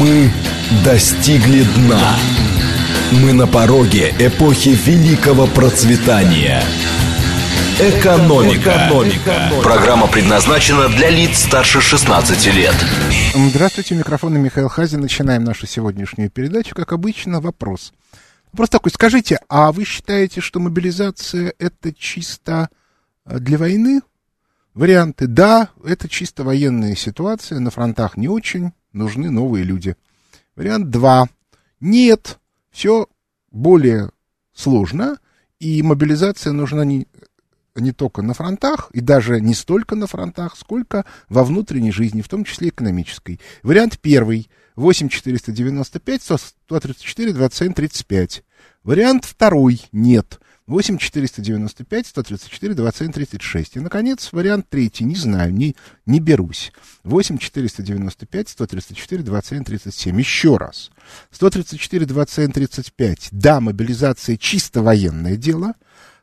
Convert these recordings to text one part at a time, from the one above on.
Мы достигли дна. Мы на пороге эпохи великого процветания. Экономика. Экономика. Программа предназначена для лиц старше 16 лет. Здравствуйте, микрофон Михаил Хазин. Начинаем нашу сегодняшнюю передачу. Как обычно, вопрос. Вопрос такой, скажите, а вы считаете, что мобилизация это чисто э, для войны? Варианты. Да, это чисто военная ситуация, на фронтах не очень, нужны новые люди. Вариант 2. Нет, все более сложно, и мобилизация нужна не, не только на фронтах, и даже не столько на фронтах, сколько во внутренней жизни, в том числе экономической. Вариант первый. 8 495 134 27 35. Вариант второй. Нет. 8 495 134 27 36. И, наконец, вариант третий. Не знаю, не, не берусь. 8 495 134 27 37. Еще раз. 134 27 35. Да, мобилизация чисто военное дело.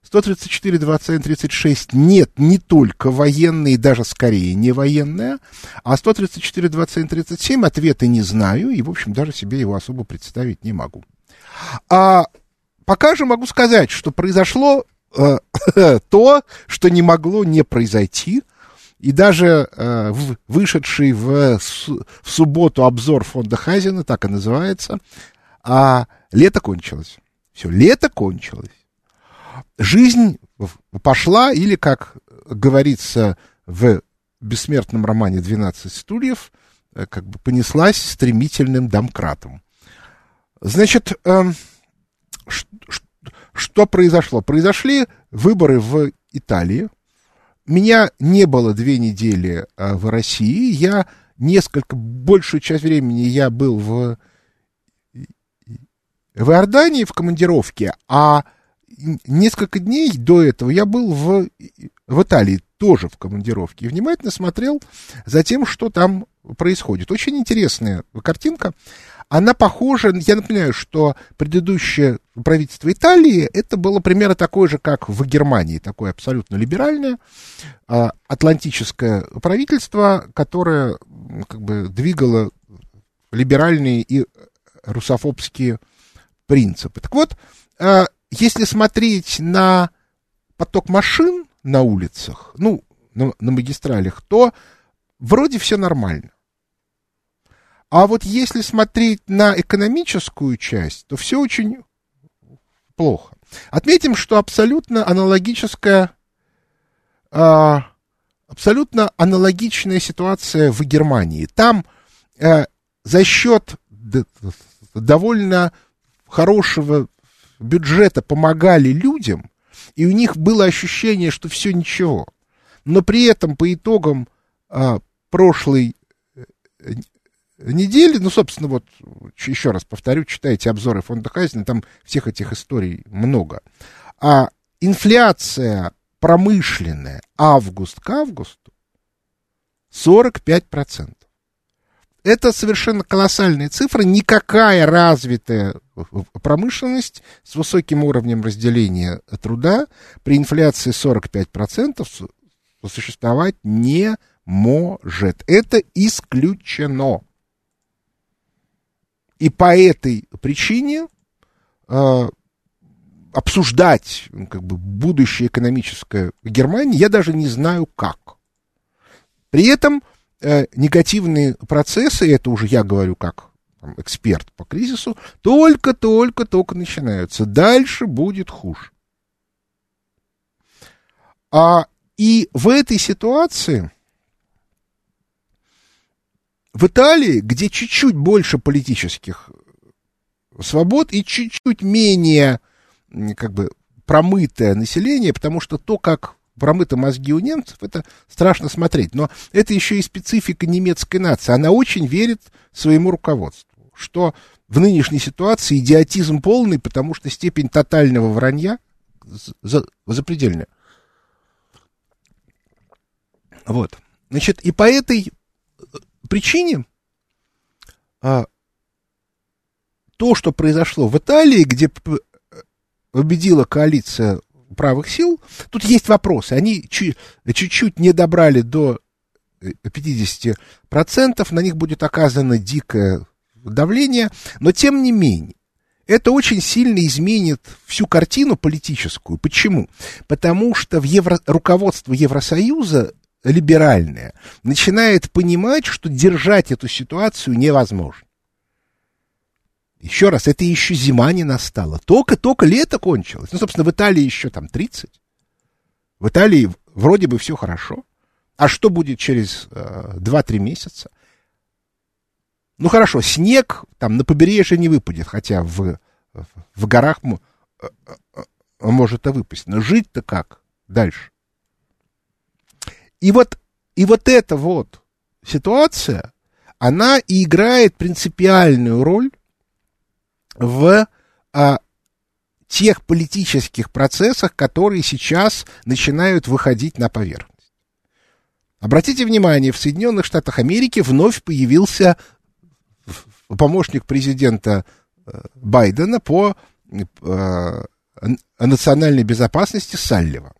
134, 21, 36 нет, не только военные, даже скорее не военная. А 134, 21, 37 ответа не знаю, и, в общем, даже себе его особо представить не могу. А пока же могу сказать, что произошло э, то, что не могло не произойти. И даже э, в, вышедший в, в субботу обзор фонда Хазина, так и называется, а лето кончилось. Все, лето кончилось. Жизнь пошла, или, как говорится в бессмертном романе «12 стульев», э, как бы понеслась стремительным домкратом. Значит, э, что произошло? Произошли выборы в Италии. Меня не было две недели э, в России. Я несколько, большую часть времени я был в, в Иордании в командировке, а несколько дней до этого я был в, в Италии, тоже в командировке, и внимательно смотрел за тем, что там происходит. Очень интересная картинка. Она похожа, я напоминаю, что предыдущее правительство Италии, это было примерно такое же, как в Германии, такое абсолютно либеральное, а, атлантическое правительство, которое как бы двигало либеральные и русофобские принципы. Так вот, а, если смотреть на поток машин на улицах, ну, на, на магистралях, то вроде все нормально. А вот если смотреть на экономическую часть, то все очень плохо. Отметим, что абсолютно аналогическая, а, абсолютно аналогичная ситуация в Германии. Там а, за счет довольно хорошего бюджета помогали людям, и у них было ощущение, что все ничего. Но при этом по итогам а, прошлой э, недели, ну, собственно, вот еще раз повторю, читайте обзоры фонда Хайзена, там всех этих историй много. А инфляция промышленная август к августу 45%. Это совершенно колоссальные цифры. Никакая развитая промышленность с высоким уровнем разделения труда при инфляции 45% существовать не может. Это исключено. И по этой причине э, обсуждать ну, как бы, будущее экономическое Германии я даже не знаю как. При этом э, негативные процессы, это уже я говорю как там, эксперт по кризису, только-только-только начинаются. Дальше будет хуже. А, и в этой ситуации в Италии, где чуть-чуть больше политических свобод и чуть-чуть менее как бы промытое население, потому что то, как промыты мозги у немцев, это страшно смотреть. Но это еще и специфика немецкой нации. Она очень верит своему руководству, что в нынешней ситуации идиотизм полный, потому что степень тотального вранья за, запредельная. Вот. Значит, и по этой причине а, то, что произошло в Италии, где победила коалиция правых сил. Тут есть вопросы. Они чуть-чуть не добрали до 50%, э, на них будет оказано дикое давления, но тем не менее, это очень сильно изменит всю картину политическую. Почему? Потому что в евро... руководство Евросоюза либеральное начинает понимать, что держать эту ситуацию невозможно. Еще раз, это еще зима не настала. Только-только лето кончилось. Ну, собственно, в Италии еще там 30. В Италии вроде бы все хорошо. А что будет через э, 2-3 месяца? Ну хорошо, снег там на побережье не выпадет, хотя в, в горах э, э, э, может и выпасть. Но жить-то как дальше? И вот, и вот эта вот ситуация, она и играет принципиальную роль в а, тех политических процессах, которые сейчас начинают выходить на поверхность. Обратите внимание, в Соединенных Штатах Америки вновь появился помощник президента э, Байдена по э, национальной безопасности Саллива.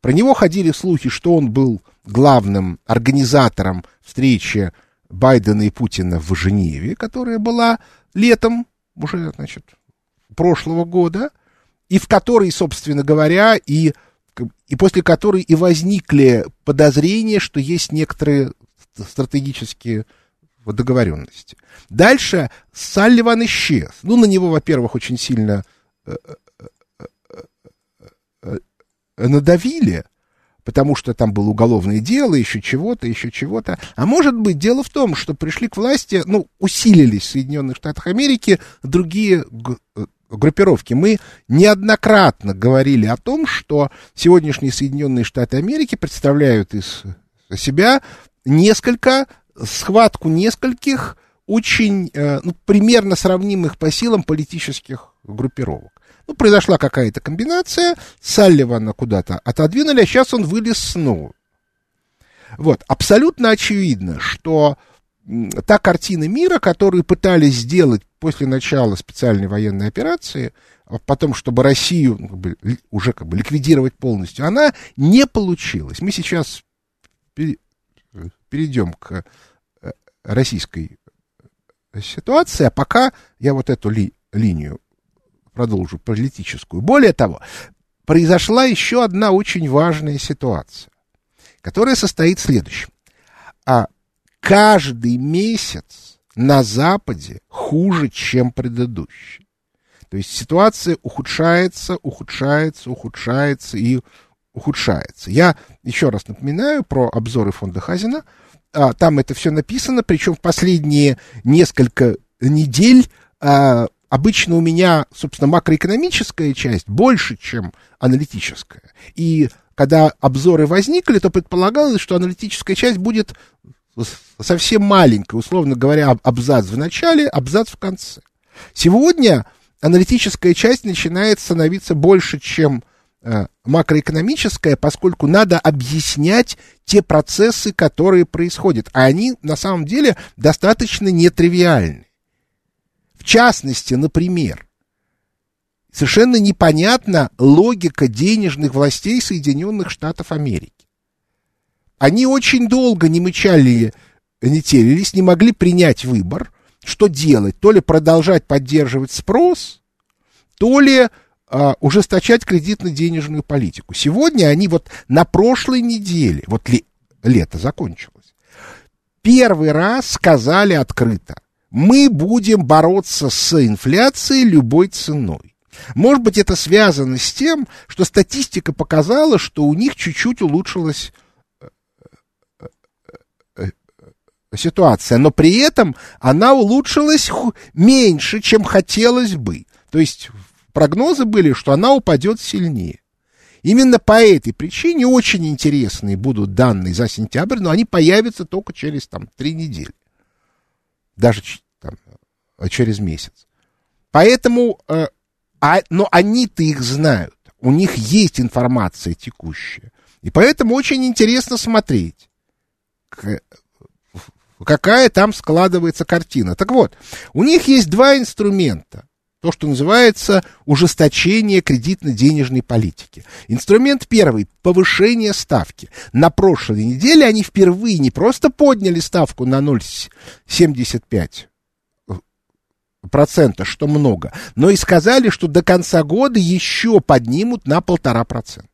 Про него ходили слухи, что он был главным организатором встречи Байдена и Путина в Женеве, которая была летом уже, значит, прошлого года, и в которой, собственно говоря, и, и после которой и возникли подозрения, что есть некоторые стратегические договоренности. Дальше Салливан исчез. Ну, на него, во-первых, очень сильно э, надавили, потому что там было уголовное дело, еще чего-то, еще чего-то. А может быть, дело в том, что пришли к власти, ну, усилились в Соединенных Штатах Америки другие группировки. Мы неоднократно говорили о том, что сегодняшние Соединенные Штаты Америки представляют из себя несколько, схватку нескольких очень, э, ну, примерно сравнимых по силам политических группировок. Ну, произошла какая-то комбинация, Салливана куда-то отодвинули, а сейчас он вылез снова. Вот, абсолютно очевидно, что та картина мира, которую пытались сделать после начала специальной военной операции, а потом, чтобы Россию ну, как бы, уже как бы ликвидировать полностью, она не получилась. Мы сейчас перейдем к э, российской ситуации, а пока я вот эту ли, линию продолжу, политическую. Более того, произошла еще одна очень важная ситуация, которая состоит в следующем. А каждый месяц на Западе хуже, чем предыдущий. То есть ситуация ухудшается, ухудшается, ухудшается и ухудшается. Я еще раз напоминаю про обзоры фонда Хазина. А, там это все написано, причем в последние несколько недель а, обычно у меня, собственно, макроэкономическая часть больше, чем аналитическая. И когда обзоры возникли, то предполагалось, что аналитическая часть будет совсем маленькая, условно говоря, абзац в начале, абзац в конце. Сегодня аналитическая часть начинает становиться больше, чем э, макроэкономическая, поскольку надо объяснять те процессы, которые происходят. А они на самом деле достаточно нетривиальны. Частности, например, совершенно непонятна логика денежных властей Соединенных Штатов Америки. Они очень долго не мычали, не телились, не могли принять выбор, что делать, то ли продолжать поддерживать спрос, то ли а, ужесточать кредитно-денежную политику. Сегодня они вот на прошлой неделе, вот ли, лето закончилось, первый раз сказали открыто, мы будем бороться с инфляцией любой ценой. Может быть, это связано с тем, что статистика показала, что у них чуть-чуть улучшилась э, э, э, ситуация, но при этом она улучшилась меньше, чем хотелось бы. То есть прогнозы были, что она упадет сильнее. Именно по этой причине очень интересные будут данные за сентябрь, но они появятся только через там, три недели даже там, через месяц. Поэтому, э, а, но они-то их знают, у них есть информация текущая. И поэтому очень интересно смотреть, какая там складывается картина. Так вот, у них есть два инструмента то, что называется ужесточение кредитно-денежной политики. Инструмент первый – повышение ставки. На прошлой неделе они впервые не просто подняли ставку на 0,75 процента, что много, но и сказали, что до конца года еще поднимут на полтора процента.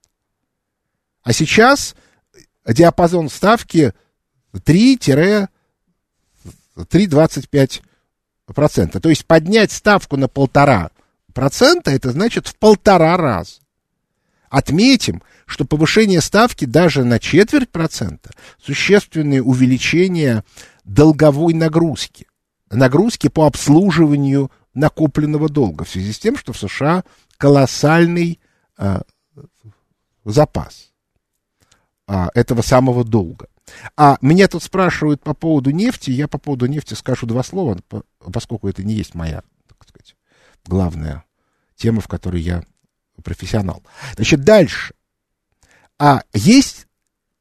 А сейчас диапазон ставки 3-3,25 процента. То есть поднять ставку на полтора процента, это значит в полтора раза. Отметим, что повышение ставки даже на четверть процента существенное увеличение долговой нагрузки, нагрузки по обслуживанию накопленного долга в связи с тем, что в США колоссальный э, запас э, этого самого долга. А меня тут спрашивают по поводу нефти, я по поводу нефти скажу два слова, поскольку это не есть моя, так сказать, главная тема, в которой я профессионал. Значит, дальше. А есть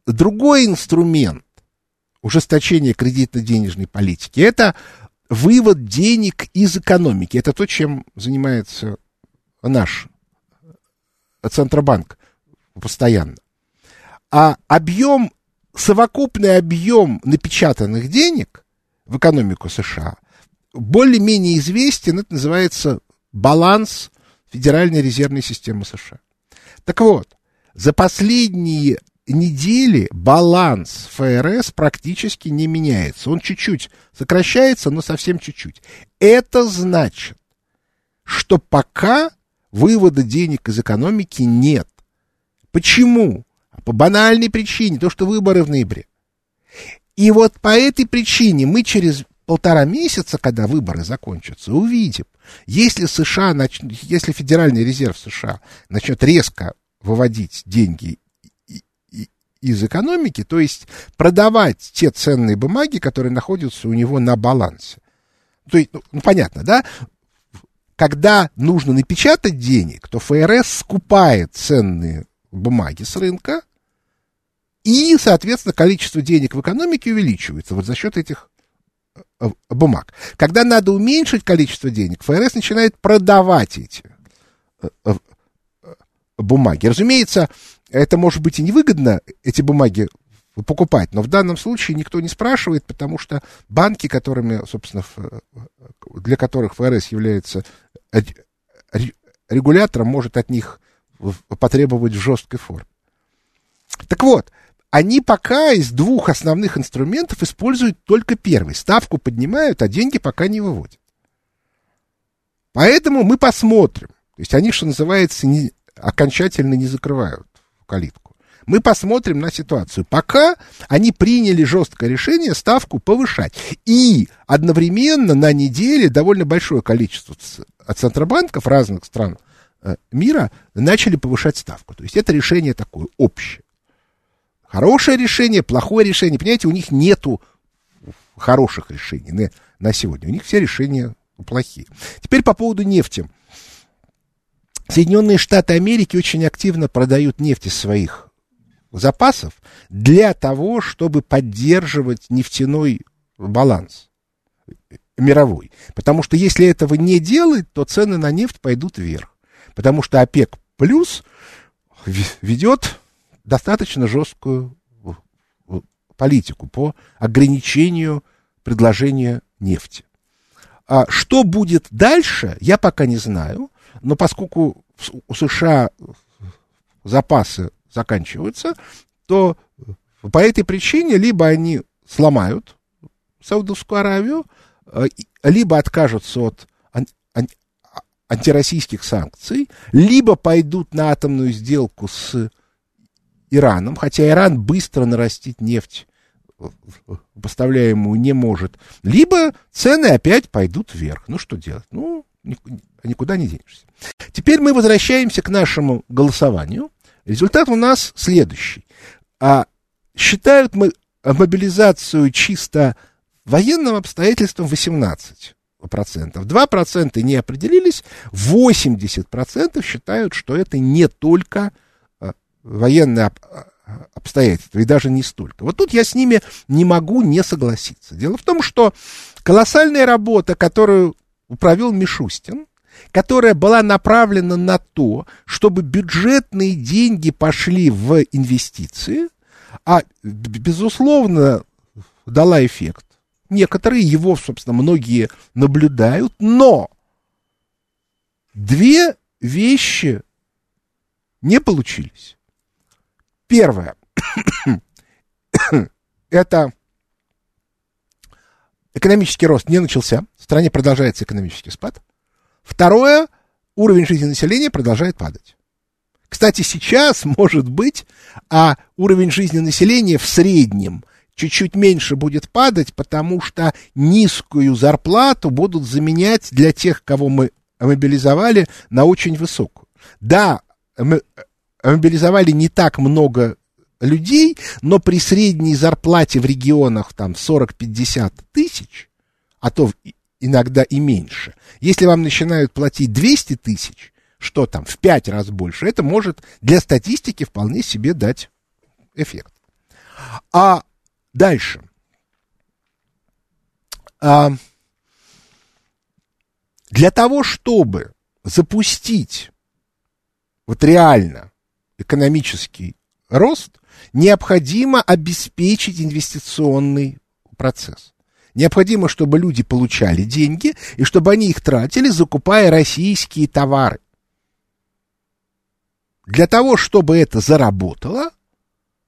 другой инструмент ужесточения кредитно-денежной политики. Это вывод денег из экономики. Это то, чем занимается наш Центробанк постоянно. А объем, совокупный объем напечатанных денег в экономику США более-менее известен. Это называется баланс Федеральной резервной системы США. Так вот, за последние недели баланс ФРС практически не меняется. Он чуть-чуть сокращается, но совсем чуть-чуть. Это значит, что пока вывода денег из экономики нет. Почему? По банальной причине, то, что выборы в ноябре. И вот по этой причине мы через полтора месяца, когда выборы закончатся, увидим, если США, нач... если Федеральный резерв США начнет резко выводить деньги из экономики, то есть продавать те ценные бумаги, которые находятся у него на балансе. То есть, ну, ну понятно, да? Когда нужно напечатать денег, то ФРС скупает ценные бумаги с рынка, и, соответственно, количество денег в экономике увеличивается вот за счет этих Э, бумаг. Когда надо уменьшить количество денег, ФРС начинает продавать эти э, э, бумаги. Разумеется, это может быть и невыгодно, эти бумаги покупать, но в данном случае никто не спрашивает, потому что банки, которыми, собственно, для которых ФРС является регулятором, может от них потребовать в жесткой форме. Так вот, они пока из двух основных инструментов используют только первый. Ставку поднимают, а деньги пока не выводят. Поэтому мы посмотрим. То есть они, что называется, не, окончательно не закрывают калитку. Мы посмотрим на ситуацию. Пока они приняли жесткое решение ставку повышать. И одновременно на неделе довольно большое количество центробанков разных стран мира начали повышать ставку. То есть это решение такое общее. Хорошее решение, плохое решение. Понимаете, у них нету хороших решений на, на сегодня. У них все решения плохие. Теперь по поводу нефти. Соединенные Штаты Америки очень активно продают нефть из своих запасов для того, чтобы поддерживать нефтяной баланс мировой. Потому что если этого не делать, то цены на нефть пойдут вверх. Потому что ОПЕК плюс ведет достаточно жесткую политику по ограничению предложения нефти. А что будет дальше, я пока не знаю, но поскольку у США запасы заканчиваются, то по этой причине либо они сломают Саудовскую Аравию, э, либо откажутся от антироссийских санкций, либо пойдут на атомную сделку с Ираном, хотя Иран быстро нарастить нефть поставляемую не может, либо цены опять пойдут вверх. Ну, что делать? Ну, никуда не денешься. Теперь мы возвращаемся к нашему голосованию. Результат у нас следующий. А, считают мы мобилизацию чисто военным обстоятельством 18%. 2% не определились, 80% считают, что это не только военные обстоятельства, и даже не столько. Вот тут я с ними не могу не согласиться. Дело в том, что колоссальная работа, которую провел Мишустин, которая была направлена на то, чтобы бюджетные деньги пошли в инвестиции, а, безусловно, дала эффект. Некоторые, его, собственно, многие наблюдают, но две вещи не получились. Первое. Это экономический рост не начался, в стране продолжается экономический спад. Второе, уровень жизни населения продолжает падать. Кстати, сейчас, может быть, а уровень жизни населения в среднем чуть-чуть меньше будет падать, потому что низкую зарплату будут заменять для тех, кого мы мобилизовали, на очень высокую. Да, мы мобилизовали не так много людей, но при средней зарплате в регионах там 40-50 тысяч, а то иногда и меньше, если вам начинают платить 200 тысяч, что там, в пять раз больше, это может для статистики вполне себе дать эффект. А дальше. А, для того, чтобы запустить вот реально экономический рост, необходимо обеспечить инвестиционный процесс. Необходимо, чтобы люди получали деньги и чтобы они их тратили, закупая российские товары. Для того, чтобы это заработало,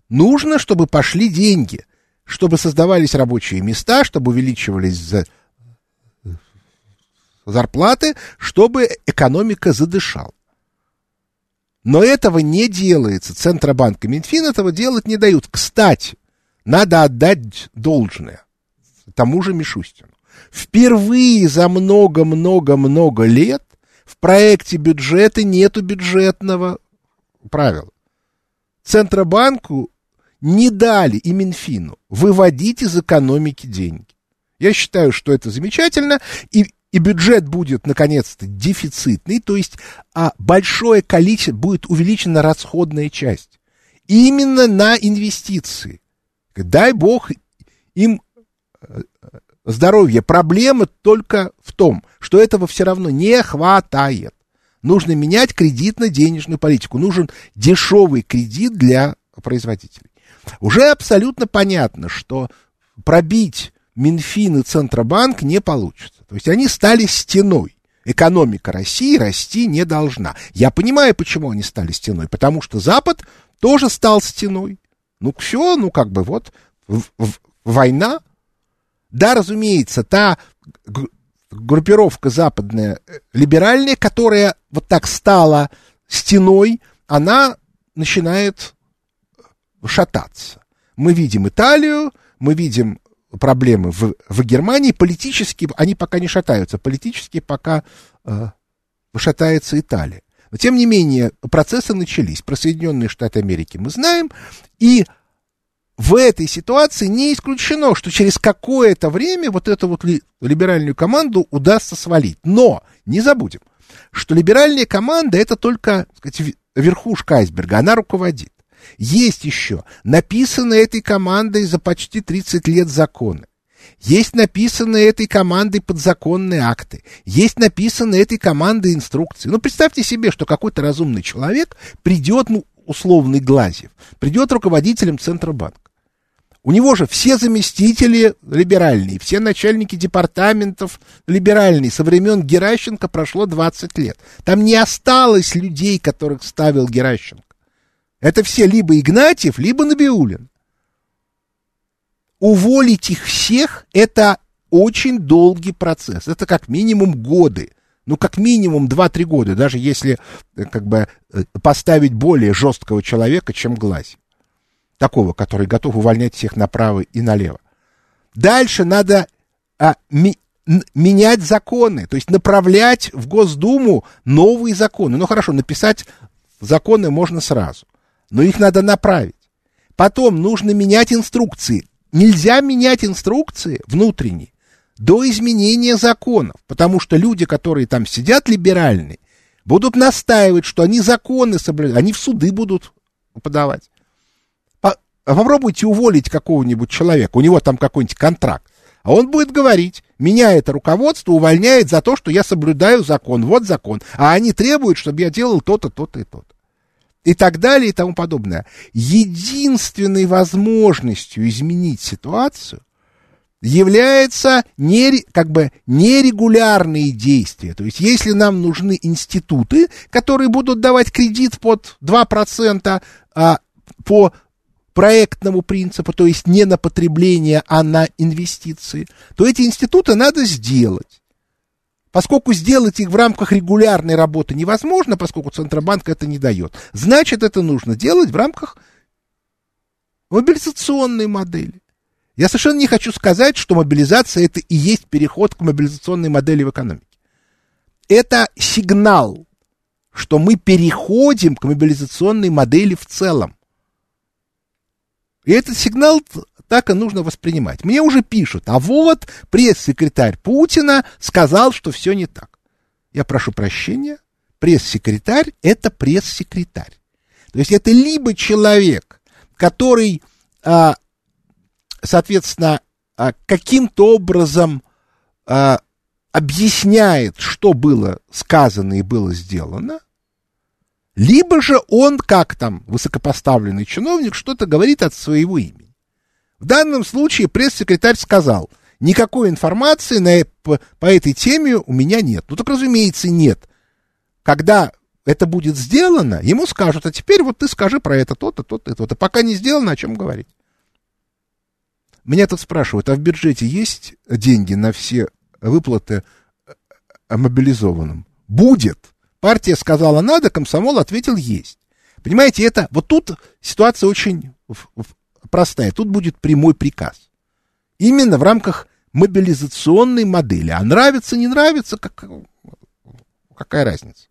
нужно, чтобы пошли деньги, чтобы создавались рабочие места, чтобы увеличивались за... зарплаты, чтобы экономика задышала. Но этого не делается. Центробанк и Минфин этого делать не дают. Кстати, надо отдать должное тому же Мишустину. Впервые за много-много-много лет в проекте бюджета нету бюджетного правило. Центробанку не дали и Минфину выводить из экономики деньги. Я считаю, что это замечательно, и, и бюджет будет, наконец-то, дефицитный, то есть а, большое количество, будет увеличена расходная часть. Именно на инвестиции. Дай бог им э, здоровье. Проблема только в том, что этого все равно не хватает. Нужно менять кредитно-денежную политику. Нужен дешевый кредит для производителей. Уже абсолютно понятно, что пробить Минфин и Центробанк не получится. То есть они стали стеной. Экономика России расти не должна. Я понимаю, почему они стали стеной. Потому что Запад тоже стал стеной. Ну, все, ну, как бы вот в, в, война. Да, разумеется, та группировка западная, э, либеральная, которая вот так стала стеной, она начинает шататься. Мы видим Италию, мы видим проблемы в, в Германии, политически они пока не шатаются, политически пока э, шатается Италия. Но, тем не менее, процессы начались. Про Соединенные Штаты Америки мы знаем, и в этой ситуации не исключено, что через какое-то время вот эту вот ли, либеральную команду удастся свалить. Но не забудем, что либеральная команда это только сказать, верхушка айсберга, она руководит. Есть еще написанные этой командой за почти 30 лет законы. Есть написанные этой командой подзаконные акты. Есть написанные этой командой инструкции. Ну, представьте себе, что какой-то разумный человек придет, ну, условный Глазев, придет руководителем Центробанка. У него же все заместители либеральные, все начальники департаментов либеральные. Со времен Геращенко прошло 20 лет. Там не осталось людей, которых ставил Геращенко. Это все либо Игнатьев, либо Набиулин. Уволить их всех – это очень долгий процесс. Это как минимум годы. Ну, как минимум 2-3 года, даже если э, как бы э, поставить более жесткого человека, чем Глазь такого, который готов увольнять всех направо и налево. Дальше надо а, ми, менять законы, то есть направлять в Госдуму новые законы. Ну хорошо, написать законы можно сразу, но их надо направить. Потом нужно менять инструкции. Нельзя менять инструкции внутренние до изменения законов, потому что люди, которые там сидят либеральные, будут настаивать, что они законы соблюдают, они в суды будут подавать. А попробуйте уволить какого-нибудь человека, у него там какой-нибудь контракт. А он будет говорить, меня это руководство увольняет за то, что я соблюдаю закон, вот закон. А они требуют, чтобы я делал то-то, то-то и то-то. И так далее и тому подобное. Единственной возможностью изменить ситуацию является не, как бы нерегулярные действия. То есть, если нам нужны институты, которые будут давать кредит под 2% а, по проектному принципу, то есть не на потребление, а на инвестиции, то эти институты надо сделать. Поскольку сделать их в рамках регулярной работы невозможно, поскольку Центробанк это не дает, значит, это нужно делать в рамках мобилизационной модели. Я совершенно не хочу сказать, что мобилизация это и есть переход к мобилизационной модели в экономике. Это сигнал, что мы переходим к мобилизационной модели в целом. И этот сигнал так и нужно воспринимать. Мне уже пишут, а вот пресс-секретарь Путина сказал, что все не так. Я прошу прощения, пресс-секретарь — это пресс-секретарь. То есть это либо человек, который, а, соответственно, а, каким-то образом а, объясняет, что было сказано и было сделано, либо же он, как там высокопоставленный чиновник, что-то говорит от своего имени. В данном случае пресс-секретарь сказал, никакой информации на, по, по этой теме у меня нет. Ну так, разумеется, нет. Когда это будет сделано, ему скажут, а теперь вот ты скажи про это, то-то, то-то, то-то. Пока не сделано, о чем говорить. Меня тут спрашивают, а в бюджете есть деньги на все выплаты э, мобилизованным? Будет. Партия сказала надо, комсомол ответил есть. Понимаете, это вот тут ситуация очень простая. Тут будет прямой приказ. Именно в рамках мобилизационной модели. А нравится, не нравится, как, какая разница?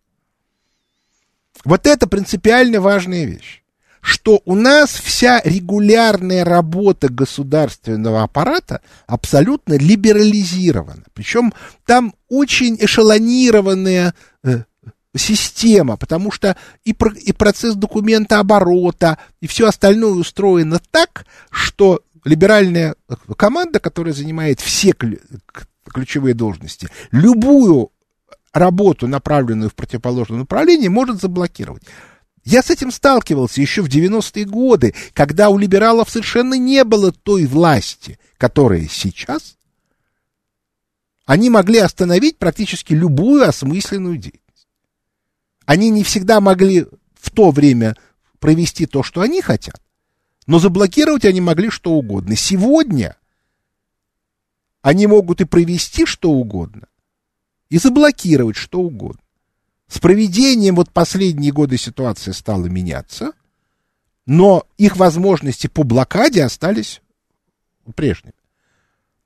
Вот это принципиально важная вещь. Что у нас вся регулярная работа государственного аппарата абсолютно либерализирована. Причем там очень эшелонированная система, потому что и, про, и процесс документа оборота, и все остальное устроено так, что либеральная команда, которая занимает все ключевые должности, любую работу, направленную в противоположном направлении, может заблокировать. Я с этим сталкивался еще в 90-е годы, когда у либералов совершенно не было той власти, которая сейчас. Они могли остановить практически любую осмысленную деятельность. Они не всегда могли в то время провести то, что они хотят, но заблокировать они могли что угодно. Сегодня они могут и провести что угодно, и заблокировать что угодно. С проведением вот последние годы ситуация стала меняться, но их возможности по блокаде остались прежними.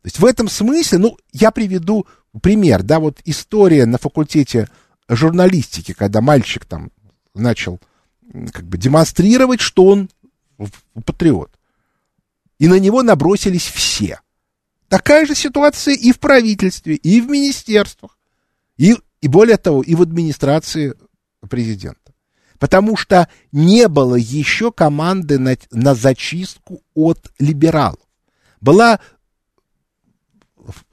То есть в этом смысле, ну, я приведу пример, да, вот история на факультете журналистики, когда мальчик там начал как бы демонстрировать, что он патриот. И на него набросились все. Такая же ситуация и в правительстве, и в министерствах, и, и более того, и в администрации президента. Потому что не было еще команды на, на зачистку от либералов. Была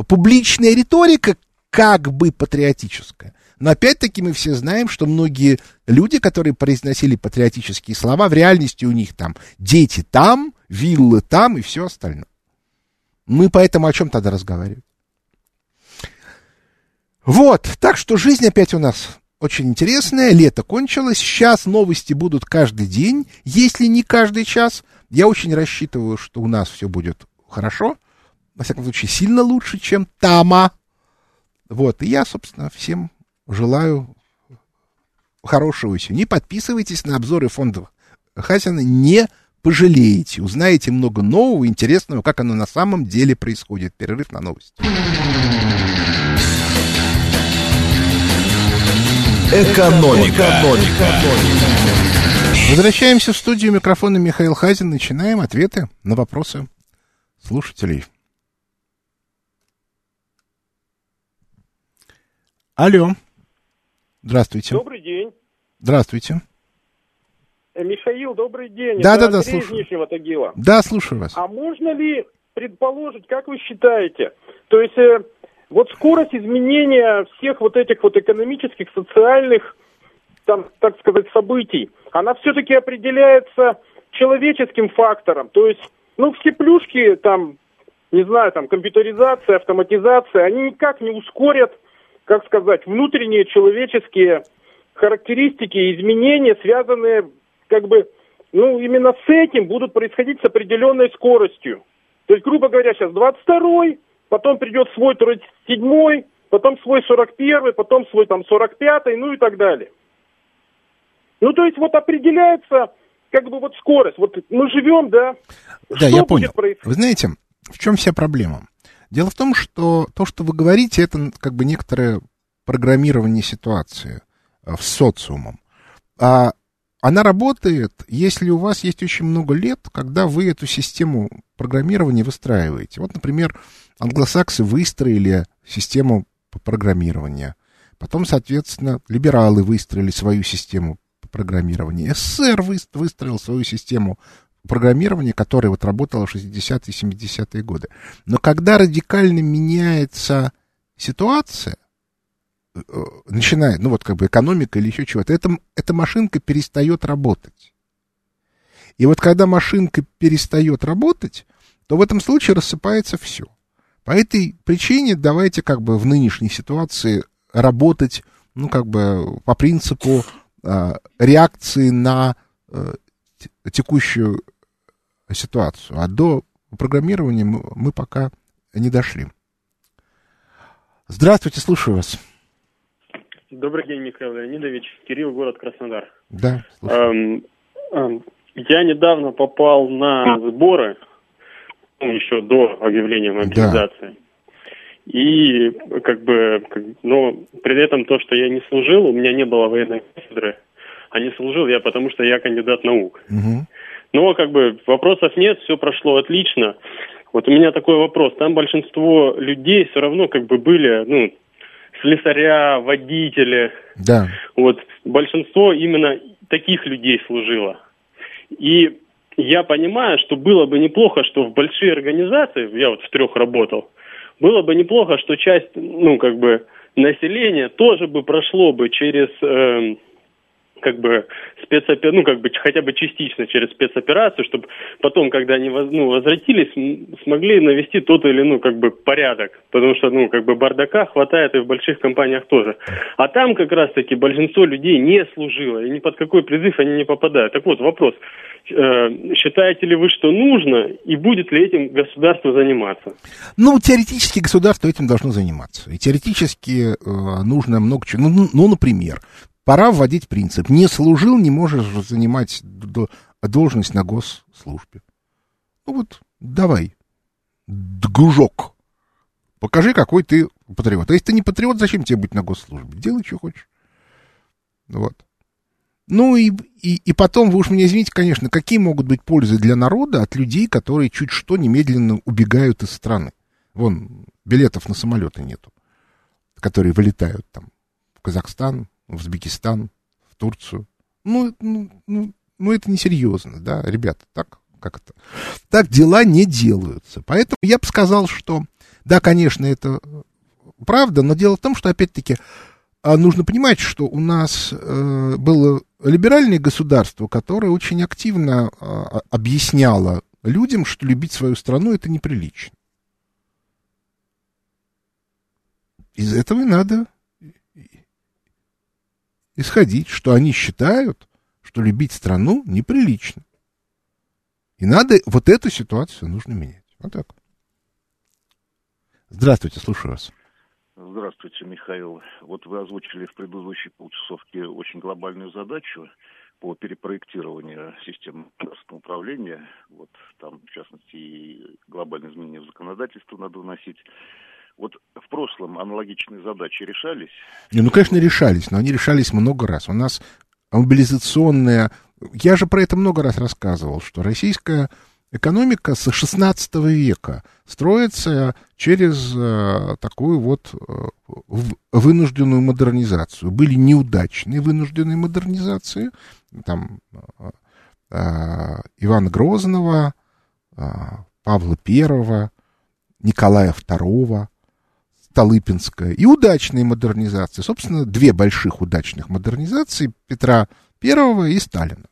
публичная риторика как бы патриотическая. Но опять-таки мы все знаем, что многие люди, которые произносили патриотические слова, в реальности у них там дети там, виллы там и все остальное. Мы поэтому о чем тогда разговариваем? Вот, так что жизнь опять у нас очень интересная, лето кончилось, сейчас новости будут каждый день, если не каждый час. Я очень рассчитываю, что у нас все будет хорошо, во всяком случае, сильно лучше, чем Тама. Вот, и я, собственно, всем желаю хорошего осени. Подписывайтесь на обзоры фондов Хазина, не пожалеете. Узнаете много нового, интересного, как оно на самом деле происходит. Перерыв на новости. Экономика. Экономика. Возвращаемся в студию микрофона Михаил Хазин. Начинаем ответы на вопросы слушателей. Алло. Здравствуйте. Добрый день. Здравствуйте. Э, Михаил, добрый день. Да, Это да, да, Андрей слушаю. из Нижнего Тагила. Да, слушаю вас. А можно ли предположить, как вы считаете, то есть э, вот скорость изменения всех вот этих вот экономических, социальных, там, так сказать, событий, она все-таки определяется человеческим фактором. То есть, ну, все плюшки там не знаю, там, компьютеризация, автоматизация, они никак не ускорят, как сказать, внутренние человеческие характеристики изменения, связанные, как бы, ну, именно с этим будут происходить с определенной скоростью. То есть, грубо говоря, сейчас 22-й, потом придет свой 37-й, потом свой 41-й, потом свой там 45-й, ну и так далее. Ну, то есть вот определяется как бы вот скорость. Вот мы живем, да? Да, что я понял. Вы знаете, в чем вся проблема? Дело в том, что то, что вы говорите, это как бы некоторое программирование ситуации э, в социумом. А она работает, если у вас есть очень много лет, когда вы эту систему программирования выстраиваете. Вот, например, англосаксы выстроили систему программирования. Потом, соответственно, либералы выстроили свою систему программирования. СССР выстроил свою систему программирования, которая вот работала в 60-е и 70-е годы. Но когда радикально меняется ситуация, э, начинает, ну вот как бы экономика или еще чего-то, эта, эта машинка перестает работать. И вот когда машинка перестает работать, то в этом случае рассыпается все. По этой причине давайте как бы в нынешней ситуации работать, ну как бы по принципу э, реакции на э, текущую ситуацию. А до программирования мы, пока не дошли. Здравствуйте, слушаю вас. Добрый день, Михаил Леонидович. Кирилл, город Краснодар. Да. Эм, эм, я недавно попал на сборы, ну, еще до объявления мобилизации. Да. И как бы, но при этом то, что я не служил, у меня не было военной кафедры, а не служил я, потому что я кандидат наук. Угу. Но как бы вопросов нет, все прошло отлично. Вот у меня такой вопрос. Там большинство людей все равно как бы были, ну, слесаря, водители. Да. Вот большинство именно таких людей служило. И я понимаю, что было бы неплохо, что в большие организации, я вот в трех работал, было бы неплохо, что часть, ну, как бы, населения тоже бы прошло бы через э, как бы спецопер... ну, как бы хотя бы частично через спецоперацию, чтобы потом, когда они ну, возвратились, смогли навести тот или ну, как бы порядок. Потому что, ну, как бы бардака хватает и в больших компаниях тоже. А там как раз-таки большинство людей не служило, и ни под какой призыв они не попадают. Так вот, вопрос. Э, считаете ли вы, что нужно, и будет ли этим государство заниматься? Ну, теоретически государство этим должно заниматься. И теоретически э, нужно много чего. Ну, ну, например, Пора вводить принцип. Не служил, не можешь занимать должность на госслужбе. Ну вот, давай, дружок, покажи, какой ты патриот. А если ты не патриот, зачем тебе быть на госслужбе? Делай, что хочешь. Вот. Ну и, и, и потом, вы уж меня извините, конечно, какие могут быть пользы для народа от людей, которые чуть что немедленно убегают из страны? Вон, билетов на самолеты нету, которые вылетают там в Казахстан, в Узбекистан, в Турцию. Ну, ну, ну, ну это несерьезно, да, ребята, так, как это? Так дела не делаются. Поэтому я бы сказал, что, да, конечно, это правда, но дело в том, что, опять-таки, а, нужно понимать, что у нас э, было либеральное государство, которое очень активно э, объясняло людям, что любить свою страну это неприлично. Из этого и надо исходить, что они считают, что любить страну неприлично. И надо, вот эту ситуацию нужно менять. Вот так. Здравствуйте, слушаю вас. Здравствуйте, Михаил. Вот вы озвучили в предыдущей полчасовке очень глобальную задачу по перепроектированию системы государственного управления. Вот там, в частности, и глобальные изменения в законодательство надо вносить. Вот в прошлом аналогичные задачи решались? Не, ну, конечно, решались, но они решались много раз. У нас мобилизационная... Я же про это много раз рассказывал, что российская экономика с XVI века строится через э, такую вот э, вынужденную модернизацию. Были неудачные вынужденные модернизации, там э, э, Ивана Грозного, Павла Первого, Николая Второго, Столыпинская и удачные модернизации. Собственно, две больших удачных модернизации Петра Первого и Сталина.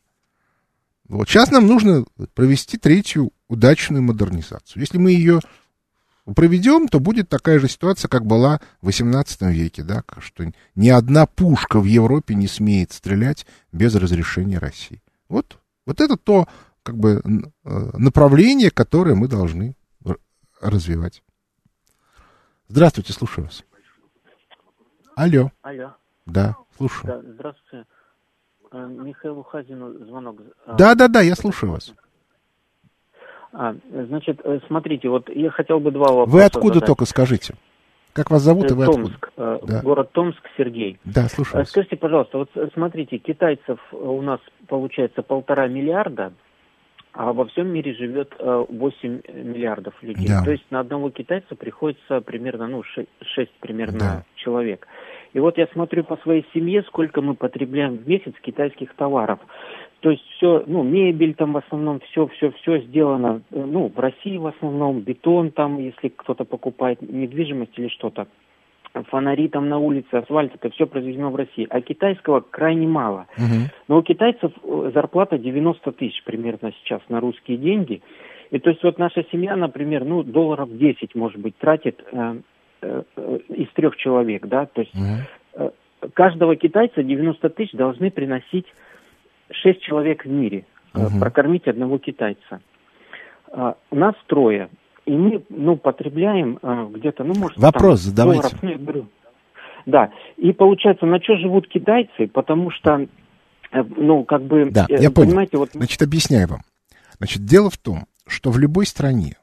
Вот сейчас нам нужно провести третью удачную модернизацию. Если мы ее проведем, то будет такая же ситуация, как была в XVIII веке, да, что ни одна пушка в Европе не смеет стрелять без разрешения России. Вот, вот это то как бы э, направление, которое мы должны развивать. Здравствуйте, слушаю вас. Алло. Алло. Да, слушаю. Да, здравствуйте. Э, Михаилу Хазину звонок. Да, да, да, я слушаю вас. А, значит, э, смотрите, вот я хотел бы два вопроса Вы откуда задать. только скажите? Как вас зовут и вы Томск, откуда? э, Да. город Томск, Сергей. Да, слушаю вас. Скажите, пожалуйста, вот смотрите, китайцев у нас получается полтора миллиарда, а во всем мире живет э, 8 миллиардов людей. Да. То есть на одного китайца приходится примерно, ну, 6, примерно Да. человек. И вот я смотрю по своей семье, сколько мы потребляем в месяц китайских товаров. То есть все, ну, мебель там в основном, все, все, все сделано, э, ну, в России в основном, бетон там, если кто-то покупает недвижимость или что-то фонари там на улице, асфальт, это все произведено в России. А китайского крайне мало. Мгм. Но у китайцев э, зарплата 90 тысяч примерно сейчас на русские деньги. И то есть вот наша семья, например, ну, долларов 10, может быть, тратит э, э, э, из трех человек, да, то есть Мгм. э, каждого китайца 90 тысяч должны приносить 6 человек в мире, э, Мгм. прокормить одного китайца. У нас трое. И мы, ну, потребляем э, где-то, ну, может, Вопрос там, задавайте. долларов, ну. Да, и получается, на что живут китайцы? Потому что, э, ну, как бы, Да, э, я понял. вот Значит, объясняю вам. Значит, дело в том, что в любой стране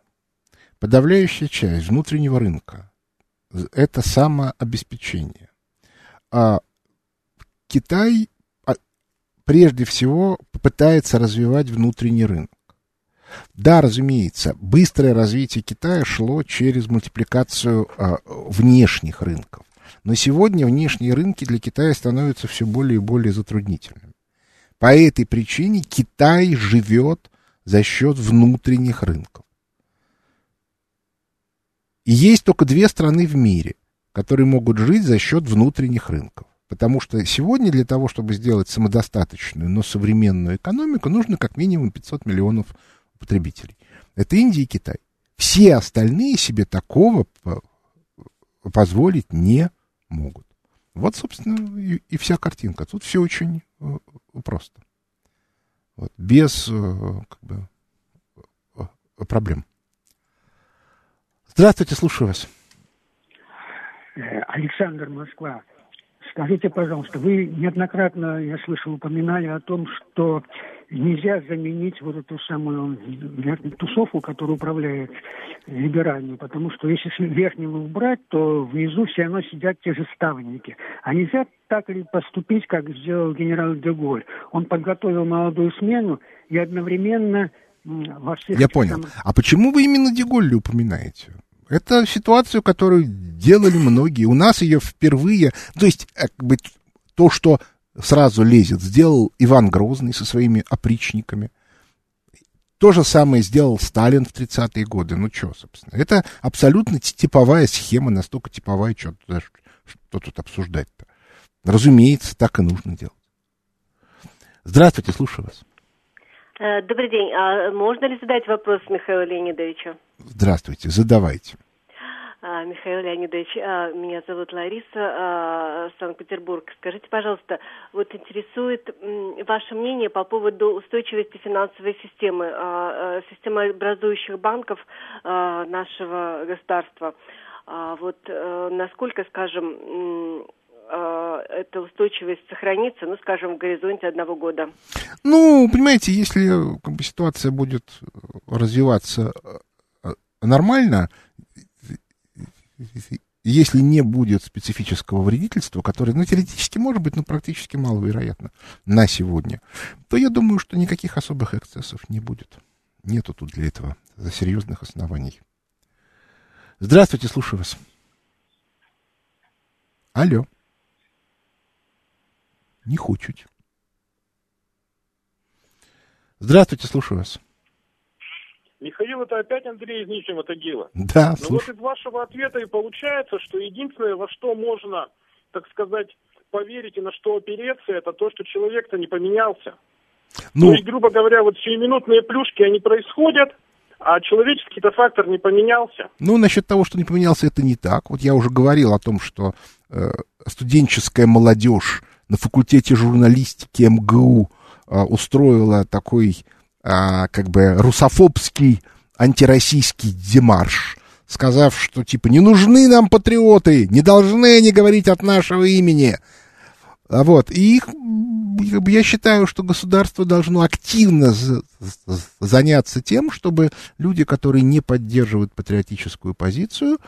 подавляющая часть внутреннего рынка – это самообеспечение. А Китай а, прежде всего пытается развивать внутренний рынок. Да, разумеется, быстрое развитие Китая шло через мультипликацию а, внешних рынков. Но сегодня внешние рынки для Китая становятся все более и более затруднительными. По этой причине Китай живет за счет внутренних рынков. И есть только две страны в мире, которые могут жить за счет внутренних рынков. Потому что сегодня для того, чтобы сделать самодостаточную, но современную экономику, нужно как минимум 500 миллионов потребителей. Это Индия и Китай. Все остальные себе такого по- позволить не могут. Вот, собственно, и, и вся картинка. Тут все очень э, просто. Вот, без э, как бы, э, проблем. Здравствуйте, слушаю вас. Александр Москва. Скажите, пожалуйста, вы неоднократно, я слышал, упоминали о том, что нельзя заменить вот эту самую тусовку, которая управляет либеральной, потому что если верхнего убрать, то внизу все равно сидят те же ставники. А нельзя так ли поступить, как сделал генерал Деголь? Он подготовил молодую смену и одновременно во всех... Я понял. самых- А почему вы именно Деголли упоминаете? Это ситуацию, которую делали многие. У нас ее впервые... То есть, э, как бы, то, что сразу лезет, сделал Иван Грозный со своими опричниками. То же самое сделал Сталин в 30-е годы. Ну, что, собственно. Это абсолютно ти- типовая схема, настолько типовая, что, что тут обсуждать-то. Разумеется, так и нужно делать. Здравствуйте, слушаю вас. Э, Добрый день. А можно ли задать вопрос Михаилу Леонидовичу? Здравствуйте, задавайте. А, Михаил Леонидович, а, меня зовут Лариса, а, Санкт-Петербург. Скажите, пожалуйста, вот интересует ваше мнение по поводу устойчивости финансовой системы, системы образующих банков нашего государства. Вот э, насколько, скажем, эта устойчивость сохранится, ну, скажем, в горизонте одного года? Ну, понимаете, если как бы, ситуация будет э, развиваться э, э, нормально, если не будет специфического вредительства, которое, ну, теоретически может быть, но практически маловероятно на сегодня, то я думаю, что никаких особых эксцессов не будет. Нету тут для этого серьезных оснований. Здравствуйте, слушаю вас. Алло. Не хочуть. Здравствуйте, слушаю вас. Михаил, это опять Андрей из Нижнего Тагила. Да, Ну вот из вашего ответа и получается, что единственное, во что можно, так сказать, поверить и на что опереться, это то, что человек-то не поменялся. Ну, То есть, грубо говоря, вот сиюминутные плюшки, они происходят, а человеческий-то фактор не поменялся. Ну, насчет того, что не поменялся, это не так. Вот я уже говорил о том, что э, студенческая молодежь на факультете журналистики МГУ э, устроила такой, э, как бы, русофобский антироссийский демарш, сказав, что, типа, не нужны нам патриоты, не должны они говорить от нашего имени. А вот, и их, я считаю, что государство должно активно заняться тем, чтобы люди, которые не поддерживают патриотическую позицию,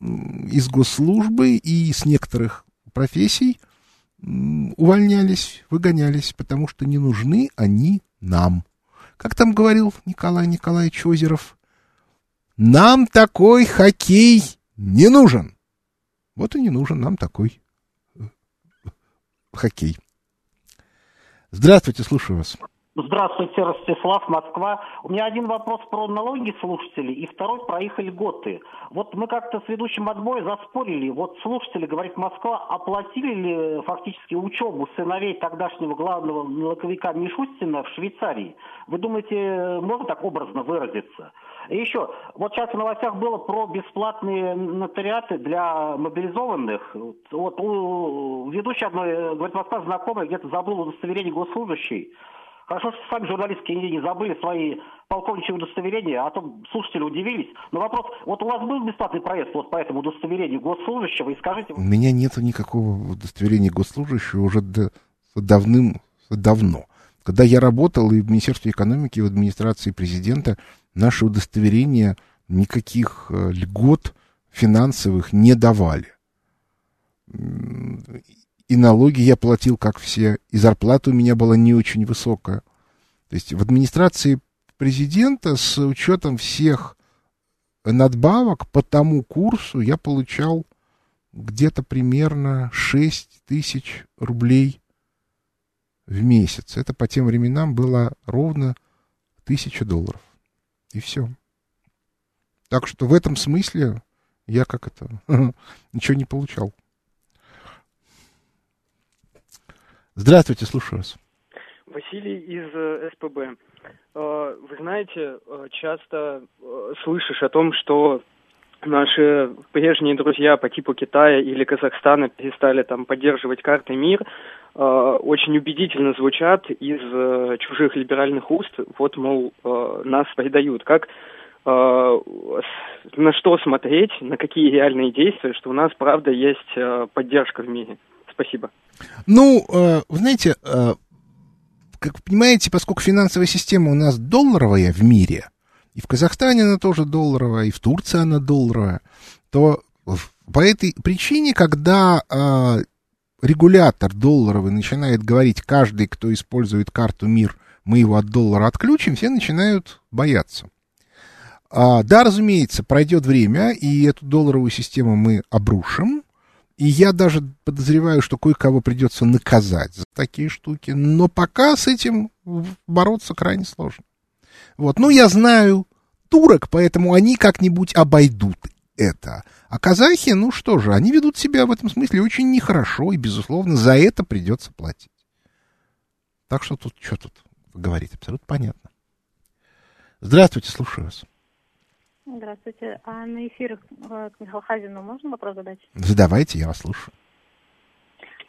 из госслужбы и с некоторых профессий увольнялись, выгонялись, потому что не нужны они нам. Как там говорил Николай Николаевич Озеров, нам такой хоккей не нужен. Вот и не нужен нам такой хоккей. Здравствуйте, слушаю вас. Здравствуйте, Ростислав, Москва. У меня один вопрос про налоги слушателей и второй про их льготы. Вот мы как-то с ведущим отбоя заспорили. Вот слушатели, говорит, Москва, оплатили ли фактически учебу сыновей тогдашнего главного налоговика Мишустина в Швейцарии? Вы думаете, можно так образно выразиться? И еще, вот сейчас в новостях было про бесплатные нотариаты для мобилизованных. Вот у ведущей одной, говорит, Москва знакомая, где-то забыл удостоверение госслужащей. Хорошо, что сами журналистские не забыли свои полковничьи удостоверения, а то слушатели удивились. Но вопрос, вот у вас был бесплатный проезд вот по этому удостоверению госслужащего, и скажите... У меня нет никакого удостоверения госслужащего уже давным-давно. Когда я работал и в Министерстве экономики, и в администрации президента, наши удостоверения никаких э, льгот финансовых не давали. И налоги я платил, как все, и зарплата у меня была не очень высокая. То есть в администрации президента с учетом всех надбавок по тому курсу я получал где-то примерно 6 тысяч рублей в месяц. Это по тем временам было ровно тысяча долларов. И все. Так что в этом смысле я как это ничего не получал. Здравствуйте, слушаю вас. Василий из э, СПБ. Э, вы знаете, э, часто слышишь о том, что наши прежние друзья по типу Китая или Казахстана перестали там поддерживать карты МИР, очень убедительно звучат из чужих либеральных уст, вот, мол, э, нас предают. Как на что смотреть, на какие реальные действия, что у нас, правда, есть поддержка в мире? Спасибо. Ну, э, вы знаете, э, как вы понимаете, поскольку финансовая система у нас долларовая в мире – и в Казахстане она тоже долларовая, и в Турции она долларовая, то по этой причине, когда э, регулятор долларовый начинает говорить, каждый, кто использует карту МИР, мы его от доллара отключим, все начинают бояться. А, да, разумеется, пройдет время, и эту долларовую систему мы обрушим, и я даже подозреваю, что кое-кого придется наказать за такие штуки, но пока с этим бороться крайне сложно. Вот, ну, я знаю турок, поэтому они как-нибудь обойдут это. А казахи, ну что же, они ведут себя в этом смысле очень нехорошо, и, безусловно, за это придется платить. Так что тут, что тут говорить, абсолютно понятно. Здравствуйте, слушаю вас. Здравствуйте. А на эфир э, к Михаилу Хазину можно вопрос задать? Задавайте, я вас слушаю.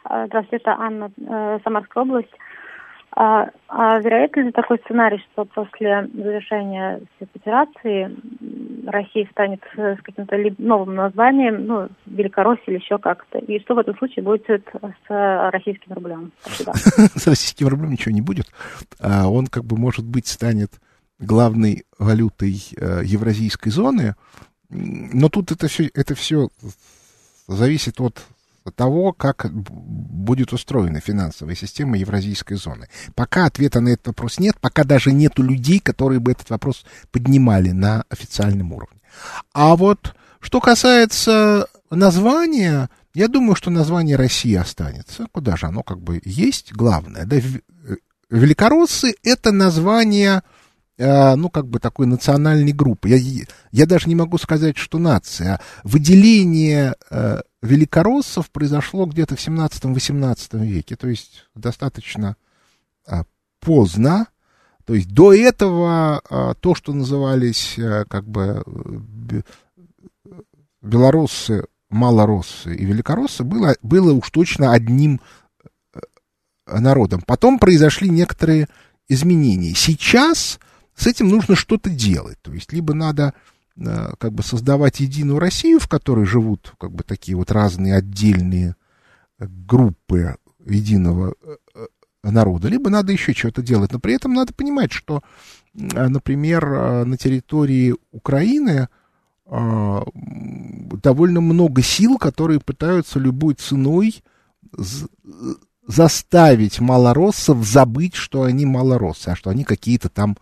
А, здравствуйте, это Анна, э, Самарская область. А, а вероятно ли такой сценарий, что после завершения спецоперации Россия станет с каким-то новым названием, ну, Великороссия или еще как-то? И что в этом случае будет с российским рублем? С российским рублем ничего не будет. А он, как бы, может быть, станет главной валютой э, евразийской зоны, но тут это все, это все зависит от того, как будет устроена финансовая система евразийской зоны. Пока ответа на этот вопрос нет, пока даже нету людей, которые бы этот вопрос поднимали на официальном уровне. А вот что касается названия, я думаю, что название России останется. Куда же оно как бы есть, главное. Да? Великороссы — это название Э, ну, как бы такой национальной группы. Я, я даже не могу сказать, что нация. Выделение э, великороссов произошло где-то в 17-18 веке, то есть достаточно э, поздно, То есть до этого а, то, что назывались а, как бы белоруссы, малороссы и великороссы, было, было уж точно одним народом. Потом произошли некоторые изменений. Сейчас с этим нужно что-то делать. То есть либо надо э, как бы создавать единую Россию, в которой живут как бы такие вот разные отдельные э, группы единого э, народа, либо надо еще что-то делать. Но при этом надо понимать, что, например, на территории Украины довольно много сил, которые пытаются любой ценой заставить малороссов забыть, что они малороссы, а что они какие-то там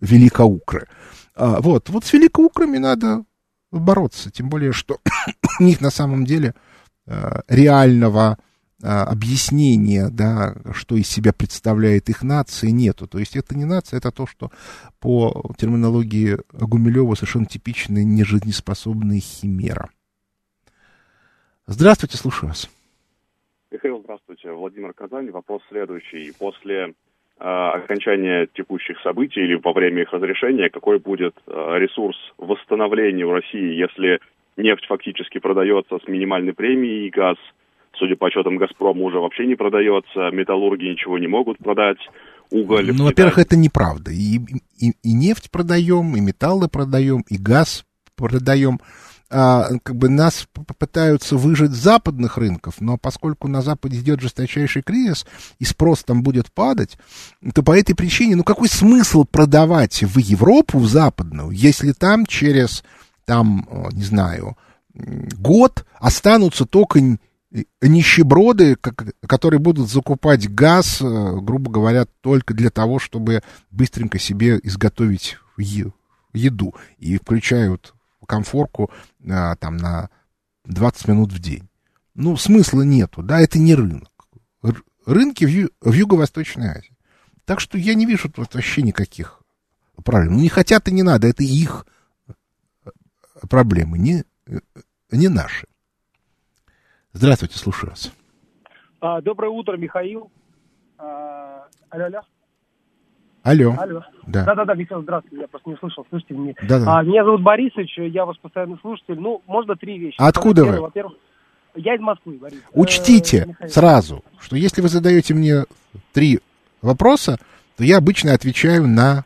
великоукры. А, вот, вот с великоукрами надо бороться, тем более, что у них на самом деле а, реального а, объяснения, да, что из себя представляет их нация, нету. То есть это не нация, это то, что по терминологии Гумилева совершенно типичная нежизнеспособная химера. Здравствуйте, слушаю вас. Михаил, здравствуйте. Владимир Казань. Вопрос следующий. После окончания текущих событий или во время их разрешения, какой будет э, ресурс восстановления в России, если нефть фактически продается с минимальной премией, и газ, судя по отчетам «Газпрома», уже вообще не продается, металлурги ничего не могут продать, уголь... Ну, во-первых, это неправда. И, и, и нефть продаем, и металлы продаем, и газ продаем а, как бы нас пытаются выжить с западных рынков, но поскольку на Западе идет жесточайший кризис, и спрос там будет падать, то по этой причине, ну какой смысл продавать в Европу, в западную, если там через, там, не знаю, год останутся только нищеброды, которые будут закупать газ, э, грубо говоря, только для того, чтобы быстренько себе изготовить еду. И включают комфорку а, там на 20 минут в день. Ну, смысла нету, да, это не рынок. Рынки в, ю, в Юго-Восточной Азии. Так что я не вижу тут вообще никаких проблем. Ну, не хотят и не надо, это их проблемы, не, не наши. Здравствуйте, слушаю вас. А, доброе утро, Михаил. А, алло, алло. Алло. Алло. Да. Да, да, да, Михаил, здравствуйте. Я просто не слышал. Слышите меня? Да, да. А, меня зовут Борисович, я ваш постоянный слушатель. Ну, можно три вещи. А откуда вы? Во-первых, я из Москвы, Борис. Учтите э, сразу, что если вы задаете мне три вопроса, то я обычно отвечаю на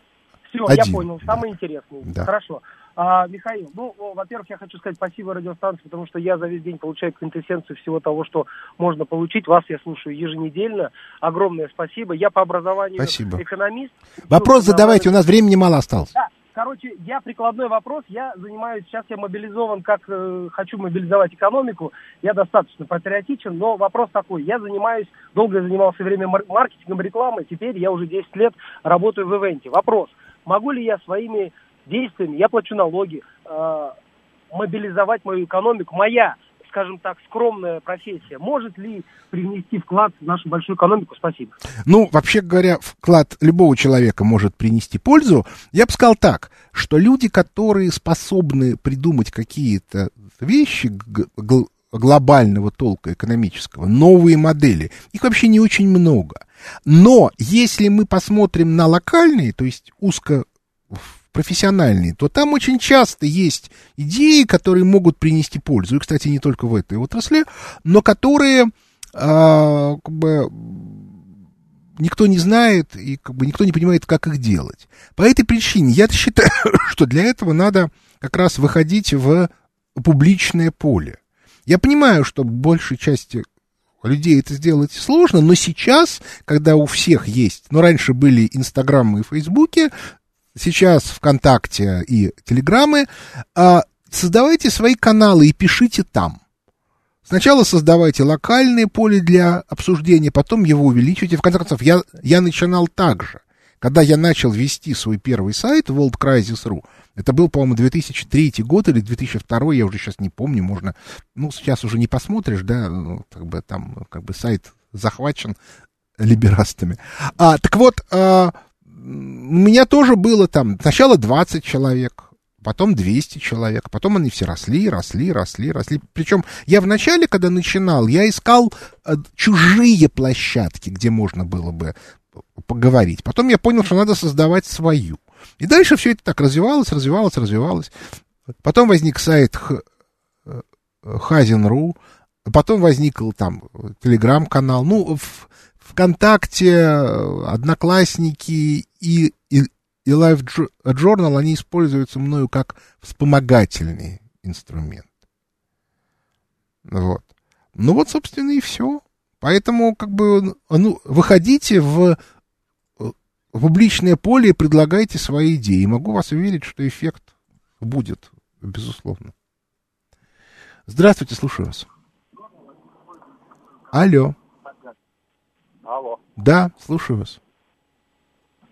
Все, один. я понял. Самый интересный. Да. Хорошо. А, Михаил, ну, во-первых, я хочу сказать спасибо радиостанции, потому что я за весь день получаю квинтэссенцию всего того, что можно получить. Вас я слушаю еженедельно. Огромное спасибо. Я по образованию спасибо. экономист. Вопрос задавайте, у нас времени мало осталось. Да. Короче, я прикладной вопрос, я занимаюсь, сейчас я мобилизован, как э, хочу мобилизовать экономику, я достаточно патриотичен, но вопрос такой, я занимаюсь, долго занимался время маркетингом, рекламой, теперь я уже 10 лет работаю в ивенте. Вопрос, могу ли я своими действиями, я плачу налоги, э, мобилизовать мою экономику, моя, скажем так, скромная профессия, может ли принести вклад в нашу большую экономику? Спасибо. Ну, вообще говоря, вклад любого человека может принести пользу. Я бы сказал так, что люди, которые способны придумать какие-то вещи глобального толка экономического, новые модели, их вообще не очень много. Но если мы посмотрим на локальные, то есть узко профессиональные, то там очень часто есть идеи, которые могут принести пользу. И, кстати, не только в этой отрасли, но которые а, как бы никто не знает и как бы никто не понимает, как их делать. По этой причине я считаю, что для этого надо как раз выходить в публичное поле. Я понимаю, что большей части людей это сделать сложно, но сейчас, когда у всех есть, ну, раньше были Инстаграмы и Фейсбуки, сейчас ВКонтакте и Телеграмы, а, создавайте свои каналы и пишите там. Сначала создавайте локальное поле для обсуждения, потом его увеличивайте. В конце концов, я, я начинал так же. Когда я начал вести свой первый сайт World Crisis.ru, это был, по-моему, 2003 год или 2002, я уже сейчас не помню, можно, ну, сейчас уже не посмотришь, да, ну, как бы там, как бы сайт захвачен либерастами. А, так вот, а, у меня тоже было там сначала 20 человек, потом 200 человек, потом они все росли, росли, росли, росли. Причем я вначале, когда начинал, я искал э, чужие площадки, где можно было бы поговорить. Потом я понял, что надо создавать свою. И дальше все это так развивалось, развивалось, развивалось. Потом возник сайт Хазин.ру, потом возник там телеграм-канал. Ну, в ВКонтакте, Одноклассники и, и, и Live Journal, они используются мною как вспомогательный инструмент. Вот. Ну вот, собственно, и все. Поэтому, как бы, ну, выходите в, в публичное поле и предлагайте свои идеи. Могу вас уверить, что эффект будет, безусловно. Здравствуйте, слушаю вас. Алло. Алло. Да, слушаю вас.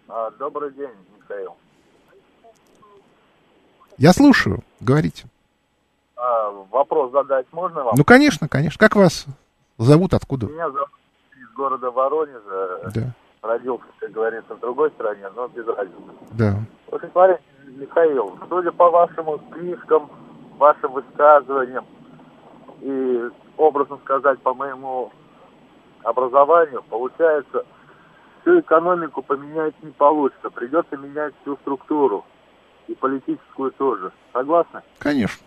А, добрый день, Михаил. Я слушаю, говорите. А, вопрос задать можно вам? Ну, конечно, конечно. Как вас зовут, откуда? Меня зовут из города Воронежа. Да. Родился, как говорится, в другой стране, но без разницы. Да. Вот смотрите, Михаил, судя по вашим книжкам, вашим высказываниям и, образно сказать, по моему образованию, получается, всю экономику поменять не получится. Придется менять всю структуру. И политическую тоже. Согласны? Конечно.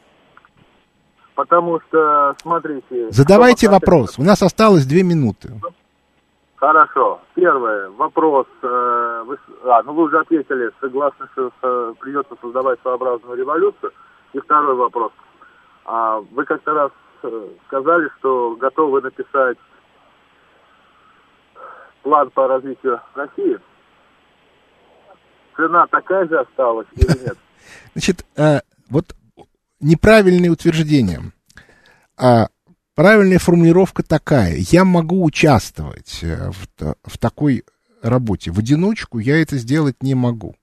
Потому что, смотрите... Задавайте вопрос. У нас осталось две минуты. Хорошо. Первое. Вопрос. Э, вы, а, ну вы уже ответили, согласны, что э, придется создавать своеобразную революцию. И второй вопрос. А, вы как-то раз э, сказали, что готовы написать план по развитию России. Цена такая же осталась или нет? Значит, э, вот неправильное утверждение. А правильная формулировка такая. Я могу участвовать э, в, в такой работе. В одиночку я это сделать не могу.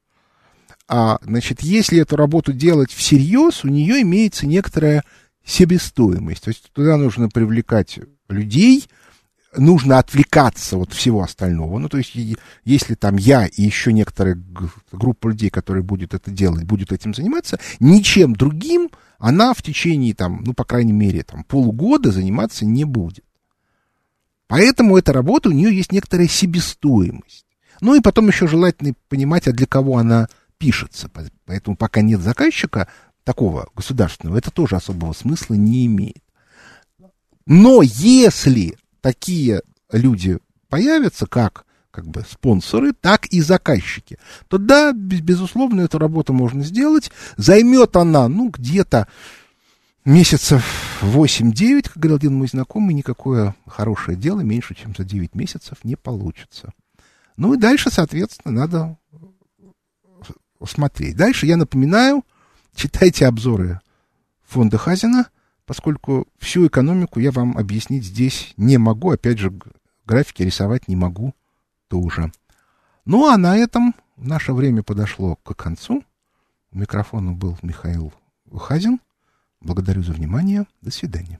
А, значит, если эту работу делать всерьез, у нее имеется некоторая себестоимость. То есть туда нужно привлекать людей, нужно отвлекаться от всего остального. Ну, то есть, если там я и еще некоторая группа людей, которые будут это делать, будет этим заниматься, ничем другим она в течение, там, ну, по крайней мере, там, полугода заниматься не будет. Поэтому эта работа, у нее есть некоторая себестоимость. Ну и потом еще желательно понимать, а для кого она пишется. Поэтому пока нет заказчика такого государственного, это тоже особого смысла не имеет. Но если такие люди появятся, как как бы спонсоры, так и заказчики, то да, безусловно, эту работу можно сделать. Займет она, ну, где-то месяцев 8-9, как говорил один мой знакомый, никакое хорошее дело меньше, чем за 9 месяцев не получится. Ну и дальше, соответственно, надо смотреть. Дальше я напоминаю, читайте обзоры фонда Хазина – поскольку всю экономику я вам объяснить здесь не могу. Опять же, графики рисовать не могу тоже. Ну, а на этом наше время подошло к концу. У микрофона был Михаил Хазин. Благодарю за внимание. До свидания.